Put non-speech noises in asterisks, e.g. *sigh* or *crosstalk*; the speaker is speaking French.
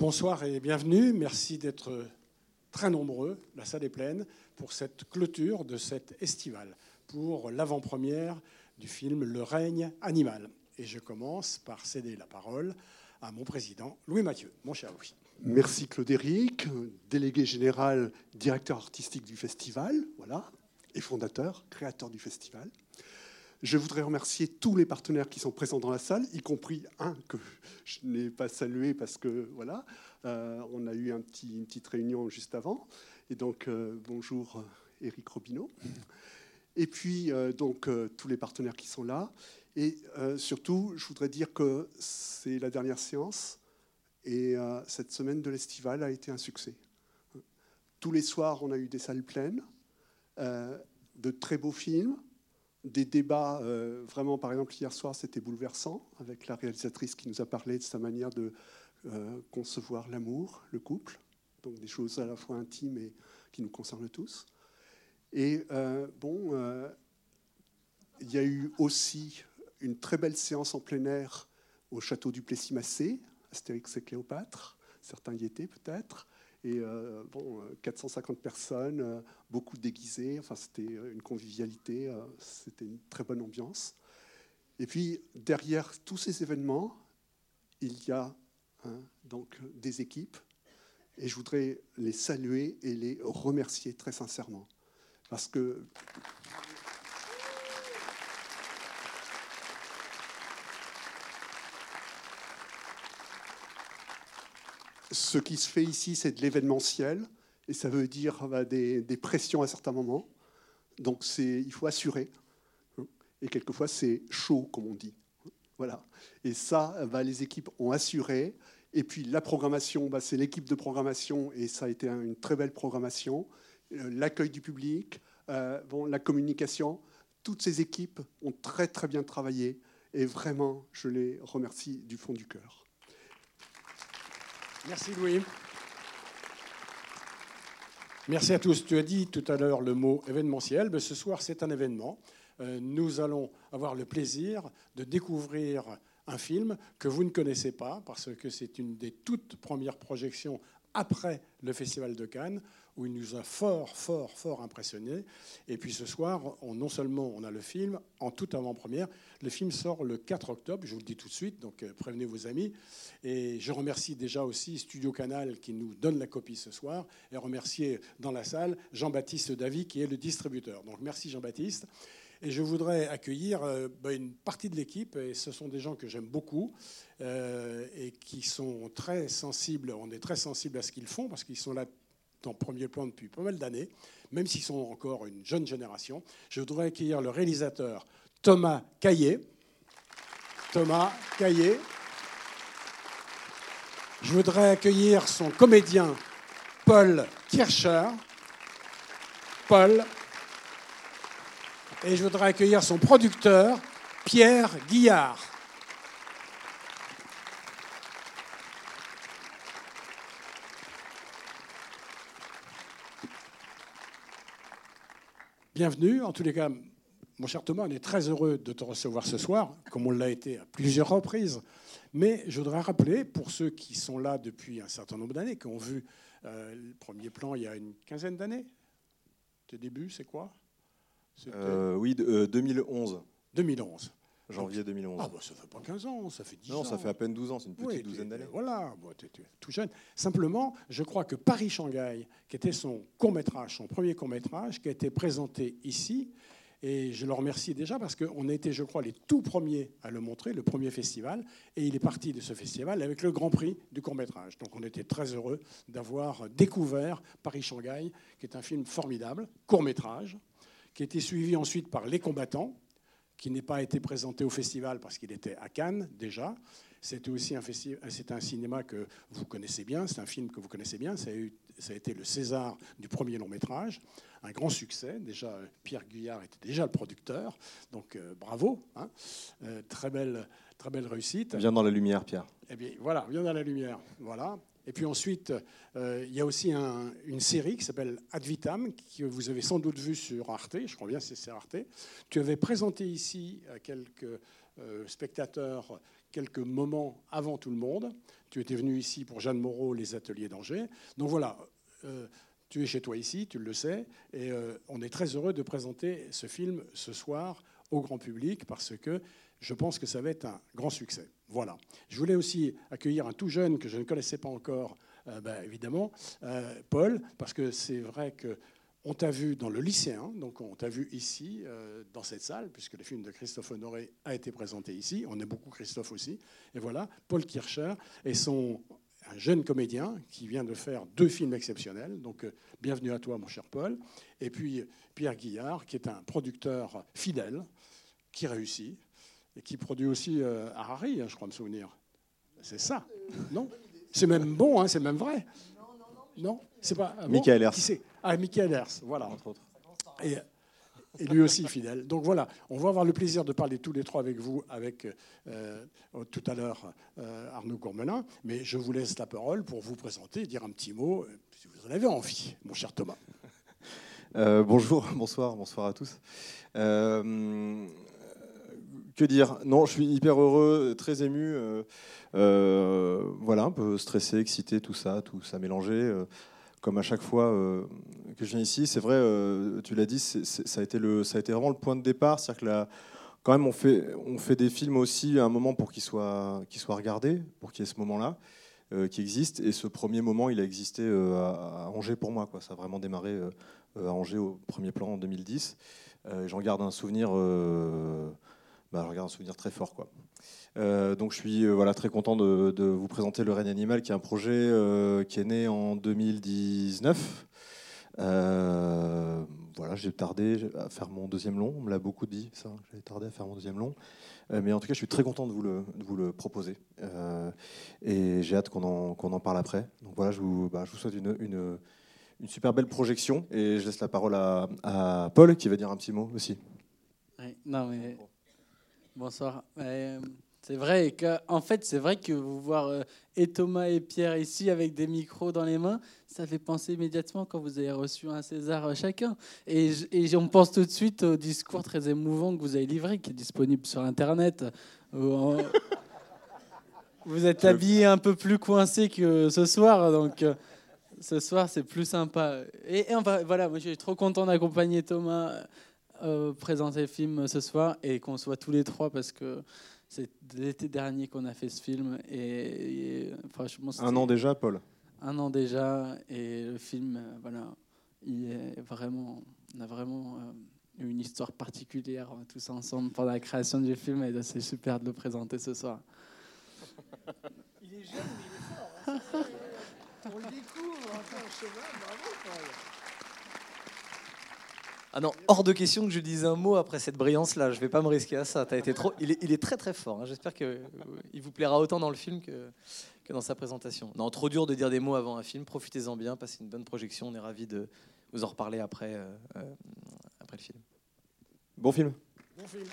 Bonsoir et bienvenue. Merci d'être très nombreux, la salle est pleine, pour cette clôture de cet estival, pour l'avant-première du film Le règne animal. Et je commence par céder la parole à mon président Louis Mathieu. Mon cher Louis. Merci Claude Éric, délégué général, directeur artistique du festival, voilà, et fondateur, créateur du festival. Je voudrais remercier tous les partenaires qui sont présents dans la salle, y compris un que je n'ai pas salué parce que voilà, euh, on a eu une petite réunion juste avant. Et donc euh, bonjour Éric Robineau. Et puis euh, donc tous les partenaires qui sont là. Et surtout, je voudrais dire que c'est la dernière séance et cette semaine de l'estival a été un succès. Tous les soirs, on a eu des salles pleines, de très beaux films des débats, euh, vraiment, par exemple, hier soir, c'était bouleversant, avec la réalisatrice qui nous a parlé de sa manière de euh, concevoir l'amour, le couple, donc des choses à la fois intimes et qui nous concernent tous. Et euh, bon, il y a eu aussi une très belle séance en plein air au château du Plessis-Massé, Astérix et Cléopâtre, certains y étaient peut-être. Et euh, bon, 450 euh, personnes, euh, beaucoup déguisées. Enfin, c'était une convivialité, c'était une très bonne ambiance. Et puis, derrière tous ces événements, il y a hein, donc des équipes. Et je voudrais les saluer et les remercier très sincèrement. Parce que ce qui se fait ici, c'est de l'événementiel, et ça veut dire bah, des, pressions à certains moments. Donc il faut assurer. Et quelquefois, c'est chaud, comme on dit. Voilà. Et ça, bah, les équipes ont assuré. Et puis la programmation, bah, c'est l'équipe de programmation, et ça a été une très belle programmation. Euh, l'accueil du public, euh, la communication, toutes ces équipes ont très très bien travaillé. Et vraiment, je les remercie du fond du cœur. Merci Louis. Merci à tous. Tu as dit tout à l'heure le mot événementiel. Mais ce soir, c'est un événement. Euh, nous allons avoir le plaisir de découvrir un film que vous ne connaissez pas, parce que c'est une des toutes premières projections après le Festival de Cannes, où il nous a fort, fort, fort impressionné. Et puis ce soir, on, non seulement on a le film en toute avant-première, le film sort le 4 octobre, je vous le dis tout de suite, donc euh, prévenez vos amis. Et je remercie déjà aussi Studio Canal qui nous donne la copie ce soir, et remercier dans la salle Jean-Baptiste Davy qui est le distributeur. Donc merci Jean-Baptiste. Et je voudrais accueillir euh, bah, une partie de l'équipe, et ce sont des gens que j'aime beaucoup euh, et qui sont très sensibles. On est très sensibles à ce qu'ils font parce qu'ils sont là en premier plan depuis pas mal d'années, même s'ils sont encore une jeune génération. Je voudrais accueillir le réalisateur Thomas Caillé. Thomas Caillé. Je voudrais accueillir son comédien Paul Kircher. Paul et je voudrais accueillir son producteur, Pierre Guillard. Bienvenue. En tous les cas, mon cher Thomas, on est très heureux de te recevoir ce soir, comme on l'a été à plusieurs reprises. Mais je voudrais rappeler, pour ceux qui sont là depuis un certain nombre d'années, qui ont vu euh, le premier plan il y a une quinzaine d'années, tes débuts, c'est quoi? Euh, oui, 2011. 2011. Janvier 2011. Ah, bah, ça fait pas 15 ans, ça fait 10 ans. Non, ça fait à peine 12 ans, c'est une petite douzaine d'années. Voilà, tu es, tout jeune. Simplement, je crois que Paris-Shanghai, qui était son court-métrage, son premier court-métrage, qui a été présenté ici, et je le remercie déjà parce qu'on a été, je crois, les tout premiers à le montrer, le premier festival, et il est parti de ce festival avec le Grand Prix du court-métrage. Donc on était très heureux d'avoir découvert Paris-Shanghai, qui est un film formidable, court-métrage, qui a été suivi ensuite par Les Combattants, qui n'a pas été présenté au festival parce qu'il était à Cannes déjà. C'était aussi un cinéma que vous connaissez bien, c'est un film que vous connaissez bien. Ça a, eu, ça a, été le César du premier long métrage, un grand succès. Déjà, Pierre Guyard était déjà le producteur, donc euh, bravo, hein. euh, très belle, très belle réussite. Viens dans la lumière, Pierre. Eh bien, voilà, viens dans la lumière, voilà. Et puis ensuite, euh, il y a aussi une série qui s'appelle Ad Vitam, que vous avez sans doute vue sur Arte, je crois bien que c'est Arte. Tu avais présenté ici à quelques euh, spectateurs quelques moments avant tout le monde. Tu étais venu ici pour Jeanne Moreau, les ateliers d'Angers. Donc voilà, euh, tu es chez toi ici, tu le sais, et on est très heureux de présenter ce film ce soir au grand public parce que je pense que ça va être un grand succès. Voilà. Je voulais aussi accueillir un tout jeune que je ne connaissais pas encore, euh, ben, évidemment, Paul, parce que c'est vrai que on t'a vu dans le lycéen, donc on t'a vu ici, euh, dans cette salle, puisque le film de Christophe Honoré a été présenté ici. On est beaucoup Christophe aussi. Et voilà, Paul Kircher est son, un jeune comédien qui vient de faire deux films exceptionnels. Donc euh, bienvenue à toi, mon cher Paul. Et puis Pierre Guillard, qui est un producteur fidèle, qui réussit, et qui produit aussi euh, Harari, hein, je crois me souvenir. C'est ça, non? C'est même bon, hein, c'est même vrai. Non, c'est pas. Ah Michael Ers. Ah, Michael Ers, voilà. Entre autres. Et, lui aussi fidèle. Donc voilà, on va avoir le plaisir de parler tous les trois avec vous, avec euh, tout à l'heure euh, Arnaud Gourmelin, mais je vous laisse la parole pour vous présenter, dire un petit mot, si vous en avez envie, mon cher Thomas. bonjour, bonsoir, bonsoir à tous. Que dire? Non, je suis hyper heureux, très ému. voilà, un peu stressé, excité, tout ça, tout ça mélangé comme à chaque fois euh, que je viens ici. C'est vrai, euh, tu l'as dit, ça, a été le, ça a été vraiment le point de départ. C'est-à-dire que quand même, on fait, on fait des films aussi à un moment pour qu'ils soient, qu'ils soient regardés, pour qu'il y ait ce moment-là euh, qui existe. Et ce premier moment, il a existé à, Angers pour moi. Quoi. Ça a vraiment démarré à Angers au premier plan en 2010. J'en garde un souvenir, bah, j'en garde un souvenir très fort. Quoi. Euh, donc je suis euh, voilà, très content de, vous présenter Le règne animal, qui est un projet euh, qui est né en 2019. voilà, j'ai tardé à faire mon deuxième long. On me l'a beaucoup dit, ça. J'ai tardé à faire mon deuxième long. mais en tout cas, je suis très content de vous le, vous le proposer. et j'ai hâte qu'on en, qu'on en, parle après. Donc voilà, je vous, bah, je vous souhaite une, une, super belle projection. Et je laisse la parole à, à Paul, qui va dire un petit mot aussi. non, mais... Bonsoir. C'est vrai que, en fait, c'est vrai que vous voir euh, et Thomas et Pierre ici avec des micros dans les mains, ça fait penser immédiatement quand vous avez reçu un César euh, chacun. Et, et on pense tout de suite au discours très émouvant que vous avez livré, qui est disponible sur Internet. *laughs* vous êtes habillé un peu plus coincé que ce soir, donc euh, ce soir c'est plus sympa. Et, et voilà, moi je suis trop content d'accompagner Thomas. Présenter le film ce soir et qu'on soit tous les trois parce que c'est l'été dernier qu'on a fait ce film. Et, franchement, un an déjà, Paul Un an déjà. Et le film, euh, voilà, il est vraiment, on a vraiment eu une histoire particulière hein, tous ensemble pendant la création du film. Et c'est super de le présenter ce soir. *laughs* il est jeune, mais il est fort. Hein, on le découvre, enfin, cheval, bravo, Paul. Ah non, hors de question que je dise un mot après cette brillance-là. Je ne vais pas me risquer à ça. As été trop... il, est, très très fort. Hein. J'espère qu'il euh, vous plaira autant dans le film que, que, dans sa présentation. Non, trop dur de dire des mots avant un film. Profitez-en bien, passez une bonne projection. On est ravis de vous en reparler après, euh, euh, après le film. Bon film. Bon film.